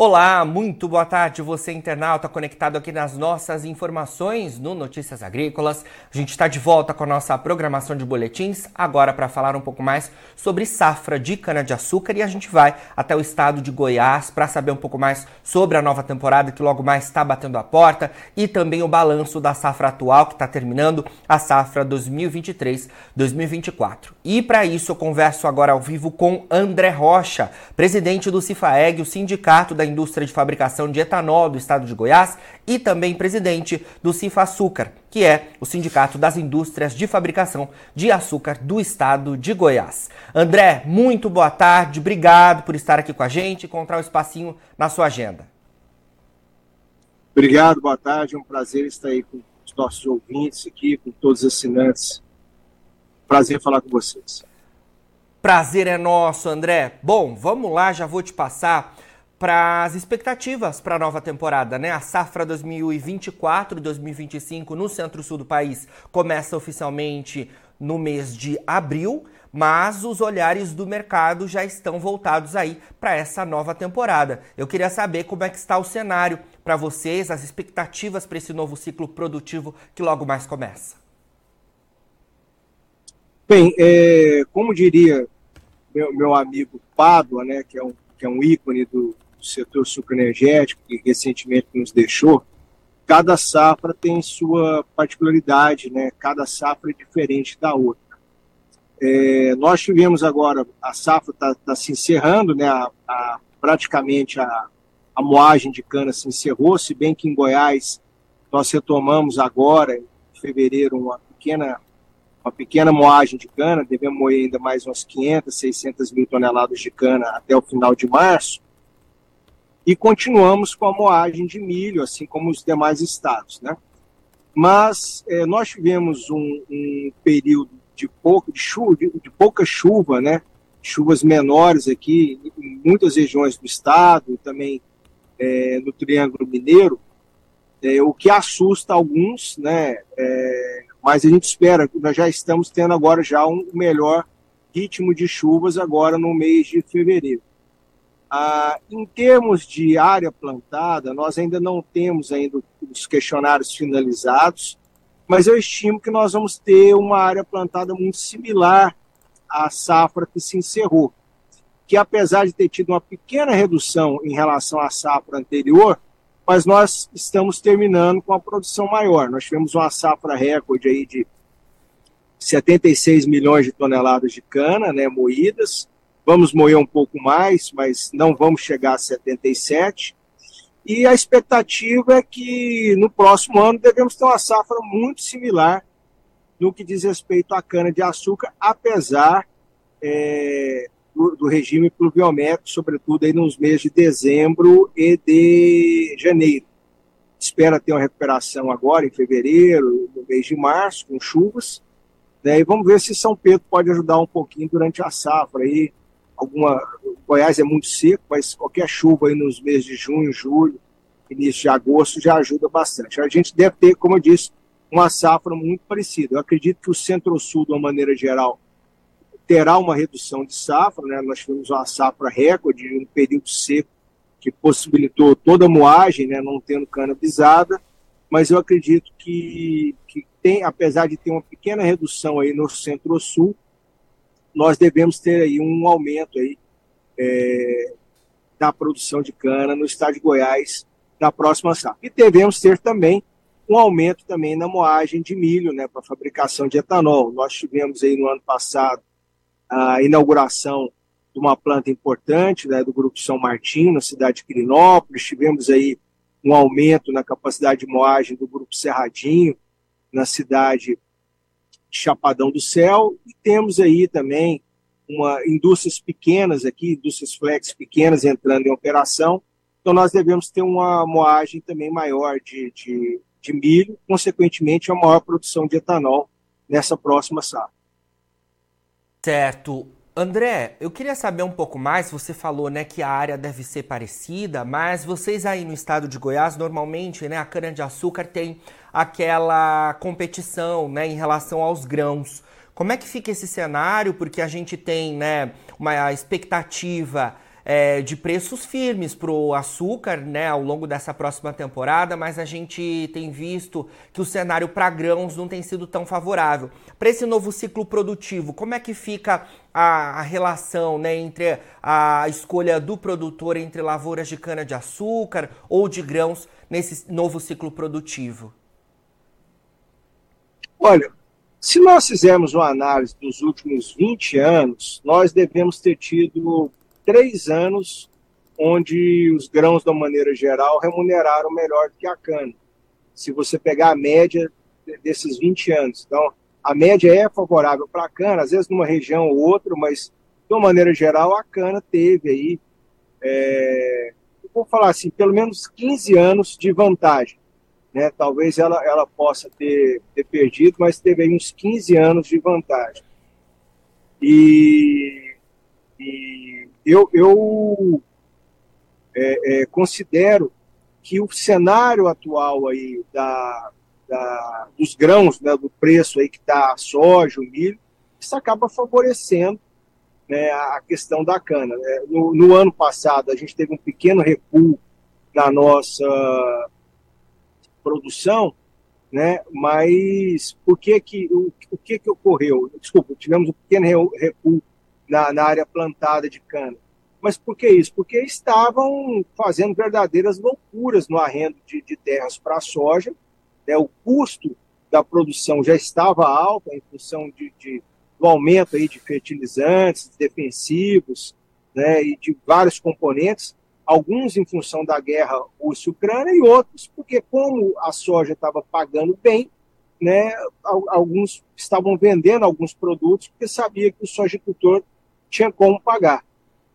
Olá, muito boa tarde, você internauta conectado aqui nas nossas informações no Notícias Agrícolas. A gente está de volta com a nossa programação de boletins, agora para falar um pouco mais sobre safra de cana-de-açúcar e a gente vai até o estado de Goiás para saber um pouco mais sobre a nova temporada que logo mais está batendo a porta e também o balanço da safra atual que está terminando, a safra 2023-2024. E para isso eu converso agora ao vivo com André Rocha, presidente do Cifaeg, o sindicato da indústria de fabricação de etanol do estado de Goiás e também presidente do Cifa Açúcar, que é o Sindicato das Indústrias de Fabricação de Açúcar do estado de Goiás. André, muito boa tarde, obrigado por estar aqui com a gente e encontrar um espacinho na sua agenda. Obrigado, boa tarde, é um prazer estar aí com os nossos ouvintes aqui, com todos os assinantes. Prazer falar com vocês. Prazer é nosso, André. Bom, vamos lá, já vou te passar para as expectativas para a nova temporada, né? A safra 2024-2025 no centro-sul do país começa oficialmente no mês de abril, mas os olhares do mercado já estão voltados aí para essa nova temporada. Eu queria saber como é que está o cenário para vocês, as expectativas para esse novo ciclo produtivo que logo mais começa. Bem, é, como diria meu, meu amigo Pádua, né, que é um, que é um ícone do, do setor sucroenergético, que recentemente nos deixou, cada safra tem sua particularidade, né? cada safra é diferente da outra. É, nós tivemos agora, a safra está tá se encerrando, né? A, a, praticamente a, a moagem de cana se encerrou, se bem que em Goiás nós retomamos agora, em fevereiro, uma pequena, uma pequena moagem de cana, devemos moer ainda mais umas 500, 600 mil toneladas de cana até o final de março, e continuamos com a moagem de milho, assim como os demais estados, né? Mas é, nós tivemos um, um, período de pouco de chuva, de, de, pouca chuva, né? Chuvas menores aqui em muitas regiões do estado, também é, no Triângulo Mineiro, é, o que assusta alguns, né? É, mas a gente espera, nós já estamos tendo agora já um melhor ritmo de chuvas agora no mês de fevereiro. Ah, em termos de área plantada, nós ainda não temos ainda os questionários finalizados, mas eu estimo que nós vamos ter uma área plantada muito similar à safra que se encerrou, que apesar de ter tido uma pequena redução em relação à safra anterior, mas nós estamos terminando com a produção maior. Nós tivemos uma safra recorde aí de 76 milhões de toneladas de cana, né, moídas, Vamos moer um pouco mais, mas não vamos chegar a 77. E a expectativa é que no próximo ano devemos ter uma safra muito similar no que diz respeito à cana-de-açúcar, apesar é, do, do, regime pluviométrico, sobretudo aí nos meses de dezembro e de janeiro. Espera ter uma recuperação agora em fevereiro, no mês de março, com chuvas. Né, e vamos ver se São Pedro pode ajudar um pouquinho durante a safra aí, alguma. Goiás é muito seco, mas qualquer chuva aí nos meses de junho, julho, início de agosto já ajuda bastante. A gente deve ter, como eu disse, uma safra muito parecida. Eu acredito que o centro-sul, de uma maneira geral, terá uma redução de safra. Né? Nós tivemos uma safra recorde, um período seco que possibilitou toda a moagem, né? não tendo cana pisada, mas eu acredito que, que tem, apesar de ter uma pequena redução aí no centro-sul, nós devemos ter aí um aumento aí, é, da produção de cana no estado de Goiás na próxima safra. E devemos ter também um aumento também na moagem de milho, né, para fabricação de etanol. Nós tivemos aí no ano passado a inauguração de uma planta importante, né, do Grupo São Martinho, na cidade de Quirinópolis. Tivemos aí um aumento na capacidade de moagem do Grupo Cerradinho, na cidade Chapadão do Céu, e temos aí também uma indústrias pequenas aqui, indústrias flex pequenas entrando em operação, então nós devemos ter uma moagem também maior de, de, de milho, consequentemente a maior produção de etanol nessa próxima safra. Certo. André, eu queria saber um pouco mais. Você falou, né, que a área deve ser parecida, mas vocês aí no estado de Goiás, normalmente, né, a cana de açúcar tem aquela competição, né, em relação aos grãos. Como é que fica esse cenário? Porque a gente tem, né, uma expectativa é, de preços firmes para o açúcar né, ao longo dessa próxima temporada, mas a gente tem visto que o cenário para grãos não tem sido tão favorável. Para esse novo ciclo produtivo, como é que fica a, a relação né, entre a escolha do produtor entre lavouras de cana-de-açúcar ou de grãos nesse novo ciclo produtivo? Olha, se nós fizermos uma análise dos últimos 20 anos, nós devemos ter tido três anos onde os grãos, de uma maneira geral, remuneraram melhor do que a cana. Se você pegar a média desses 20 anos. Então, a média é favorável para a cana, às vezes numa região ou outra, mas, de uma maneira geral, a cana teve aí, é, vou falar assim, pelo menos 15 anos de vantagem. Né? Talvez ela, ela possa ter, ter perdido, mas teve aí uns 15 anos de vantagem. E, e eu, eu é, é, considero que o cenário atual aí da, da, dos grãos, né, do preço aí que está soja, o milho, isso acaba favorecendo né, a questão da cana. Né? No, no, ano passado, a gente teve um pequeno recuo na nossa produção, né, mas por que que, o, o que que ocorreu? Desculpa, tivemos um pequeno recuo na, na área plantada de cana. Mas por que isso? Porque estavam fazendo verdadeiras loucuras no arrendo de, de terras para a soja. Né? O custo da produção já estava alto em função de, de, do aumento aí de fertilizantes, defensivos né? e de vários componentes. Alguns em função da guerra Rússia-Ucrânia e outros porque, como a soja estava pagando bem, né, alguns estavam vendendo alguns produtos porque sabia que o sojicultor tinha como pagar.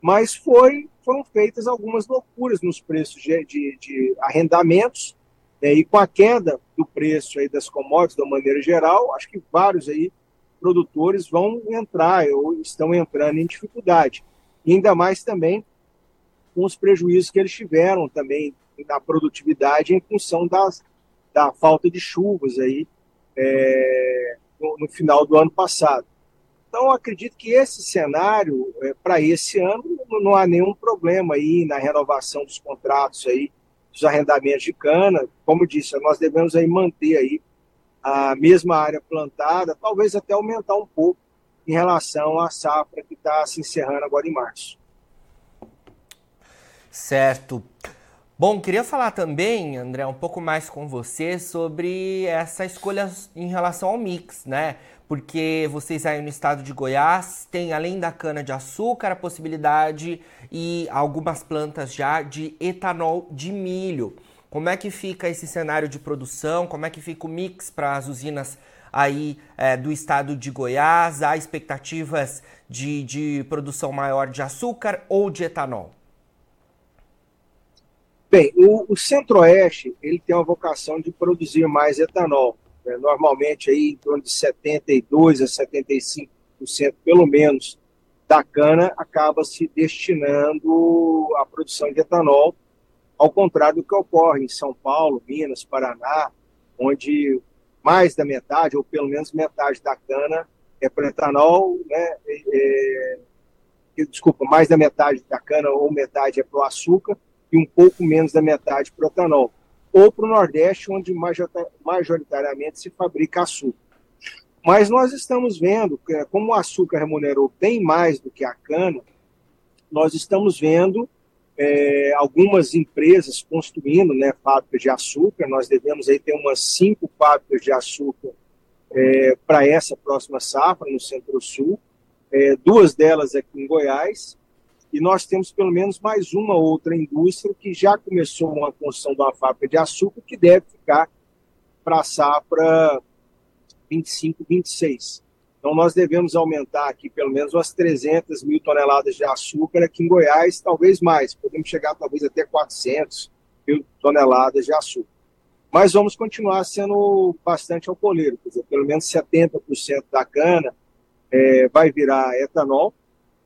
Mas foi, foram feitas algumas loucuras nos preços de, de, de arrendamentos, né, e com a queda do preço aí das commodities, de uma maneira geral, acho que vários aí produtores vão entrar ou estão entrando em dificuldade. E ainda mais também com os prejuízos que eles tiveram também na produtividade em função das, da falta de chuvas aí é, no, no, final do ano passado. Então, acredito que esse cenário, é, para esse ano, não há nenhum problema aí na renovação dos contratos aí, dos arrendamentos de cana. Como disse, nós devemos aí manter aí a mesma área plantada, talvez até aumentar um pouco em relação à safra que está se encerrando agora em março. Certo. Bom, queria falar também, André, um pouco mais com você sobre essa escolha em relação ao mix, né? porque vocês aí no estado de Goiás têm, além da cana-de-açúcar, a possibilidade e algumas plantas já de etanol de milho. Como é que fica esse cenário de produção? Como é que fica o mix para as usinas aí é, do estado de Goiás? Há expectativas de, de produção maior de açúcar ou de etanol? Bem, o, o Centro-Oeste ele tem uma vocação de produzir mais etanol né, normalmente aí em torno de 72 a 75% pelo menos da cana acaba se destinando à produção de etanol, ao contrário do que ocorre em São Paulo, Minas, Paraná, onde mais da metade, ou pelo menos metade da cana é para etanol, né? É, é, desculpa, mais da metade da cana ou metade é para o açúcar e um pouco menos da metade para o etanol ou para o Nordeste, onde majoritariamente se fabrica açúcar. Mas nós estamos vendo, que, como o açúcar remunerou bem mais do que a cana, nós estamos vendo é, algumas empresas construindo né, fábricas de açúcar. Nós devemos aí ter umas cinco fábricas de açúcar é, para essa próxima safra no Centro-Sul. É, duas delas aqui em Goiás e nós temos pelo menos mais uma outra indústria que já começou uma construção de uma fábrica de açúcar que deve ficar para a safra 25, 26. Então, nós devemos aumentar aqui pelo menos umas 300 mil toneladas de açúcar aqui em Goiás, talvez mais. Podemos chegar talvez até 400 mil toneladas de açúcar. Mas vamos continuar sendo bastante alcooleiro, quer dizer, pelo menos 70% da cana é, vai virar etanol,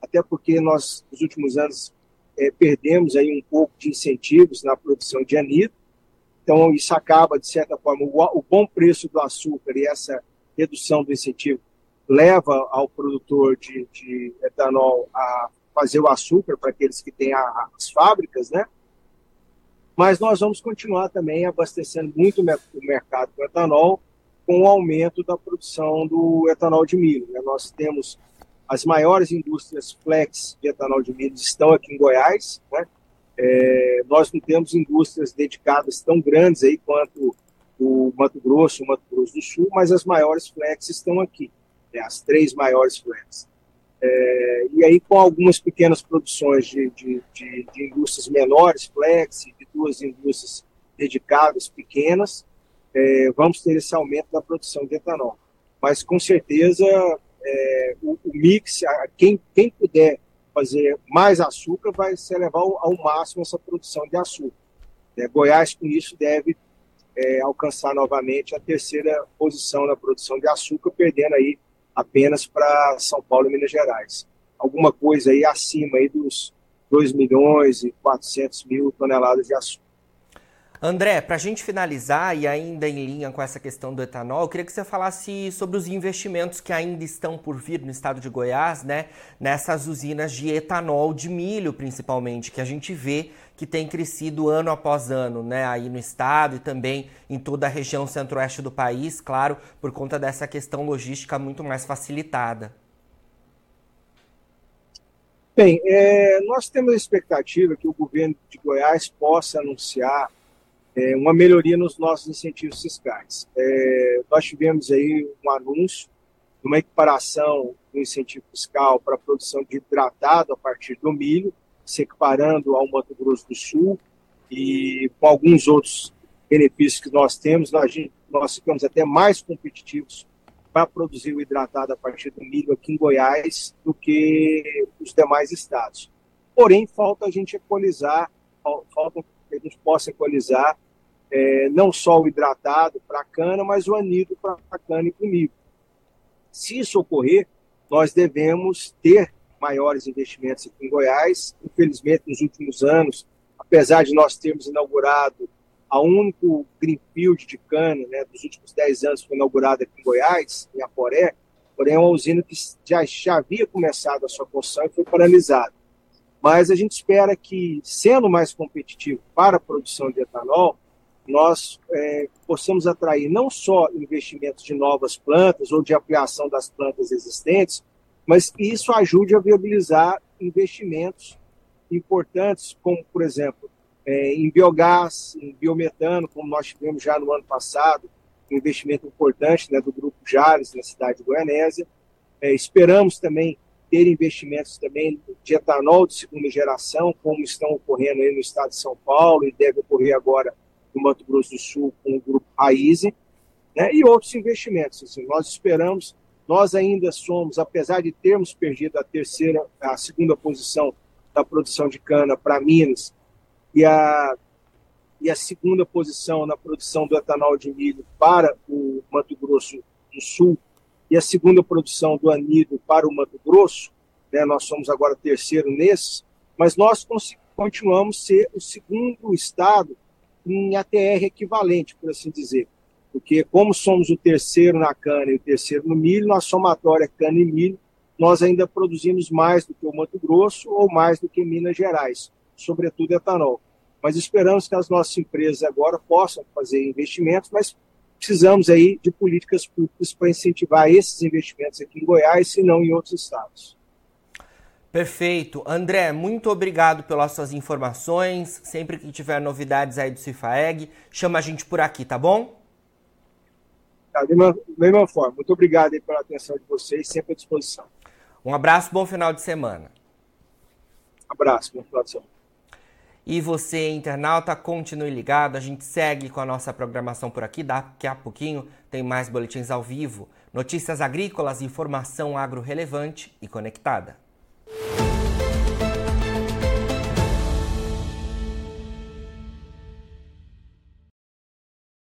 até porque nós, nos últimos anos, é, perdemos aí um pouco de incentivos na produção de anidro, então isso acaba, de certa forma, o, o bom preço do açúcar e essa redução do incentivo leva ao produtor de, de etanol a fazer o açúcar para aqueles que têm a, as fábricas, né? Mas nós vamos continuar também abastecendo muito o mercado com etanol, com o aumento da produção do etanol de milho. Né? Nós temos as maiores indústrias flex de etanol de milho estão aqui em Goiás. Né? É, nós não temos indústrias dedicadas tão grandes aí quanto o Mato Grosso, o Mato Grosso do Sul, mas as maiores flex estão aqui, né? as três maiores flex. É, e aí, com algumas pequenas produções de, de, de, de indústrias menores, flex, de duas indústrias dedicadas pequenas, é, vamos ter esse aumento da produção de etanol. Mas, com certeza, é, o, o, mix, a, quem, quem puder fazer mais açúcar, vai se elevar ao, ao máximo essa produção de açúcar. É, Goiás, com isso, deve é, alcançar novamente a terceira posição na produção de açúcar, perdendo aí apenas para São Paulo e Minas Gerais. Alguma coisa aí acima aí dos 2 milhões e 400 mil toneladas de açúcar. André, para a gente finalizar e ainda em linha com essa questão do etanol, eu queria que você falasse sobre os investimentos que ainda estão por vir no estado de Goiás, né? Nessas usinas de etanol de milho, principalmente, que a gente vê que tem crescido ano após ano, né? Aí no estado e também em toda a região centro-oeste do país, claro, por conta dessa questão logística muito mais facilitada. Bem, é, nós temos a expectativa que o governo de Goiás possa anunciar é, uma melhoria nos nossos incentivos fiscais. É, nós tivemos aí um anúncio de uma equiparação do incentivo fiscal para a produção de hidratado a partir do milho, se equiparando ao Mato Grosso do Sul e com alguns outros benefícios que nós temos, nós, nós ficamos até mais competitivos para produzir o hidratado a partir do milho aqui em Goiás do que os demais estados. Porém, falta a gente equalizar, falta que a gente possa equalizar é, não só o hidratado para a cana, mas o anido para a cana e milho. Se isso ocorrer, nós devemos ter maiores investimentos aqui em Goiás. Infelizmente, nos últimos anos, apesar de nós termos inaugurado a único greenfield de cana né, dos últimos 10 anos foi inaugurada aqui em Goiás, em Aporé, porém é uma usina que já, já havia começado a sua construção e foi paralisada. Mas a gente espera que, sendo mais competitivo para a produção de etanol, nós é, possamos atrair não só investimentos de novas plantas ou de ampliação das plantas existentes, mas que isso ajude a viabilizar investimentos importantes, como, por exemplo, é, em biogás, em biometano, como nós tivemos já no ano passado, um investimento importante né, do Grupo Jales, na cidade de Goianésia. É, esperamos também ter investimentos também de etanol de segunda geração, como estão ocorrendo aí no estado de São Paulo e deve ocorrer agora no Mato Grosso do Sul com o Grupo Raize, né, e outros investimentos. Assim, nós esperamos, nós ainda somos, apesar de termos perdido a terceira, a segunda posição da produção de cana para Minas e a, e a segunda posição na produção do etanol de milho para o Mato Grosso do Sul e a segunda produção do anido para o Mato Grosso, né, nós somos agora terceiro nesses, mas nós continuamos ser o segundo estado em ATR equivalente, por assim dizer. Porque como somos o terceiro na cana e o terceiro no milho, na somatória cana e milho, nós ainda produzimos mais do que o Mato Grosso ou mais do que Minas Gerais, sobretudo etanol. Mas esperamos que as nossas empresas agora possam fazer investimentos, mas precisamos aí de políticas públicas para incentivar esses investimentos aqui em Goiás, se não em outros estados. Perfeito. André, muito obrigado pelas suas informações. Sempre que tiver novidades aí do Cifaeg, chama a gente por aqui, tá bom? Tá, da mesma, mesma forma. Muito obrigado aí pela atenção de vocês, sempre à disposição. Um abraço, bom final de semana. abraço, bom final de semana. E você, internauta, continue ligado. A gente segue com a nossa programação por aqui. Daqui a pouquinho tem mais boletins ao vivo, notícias agrícolas, informação agro relevante e conectada.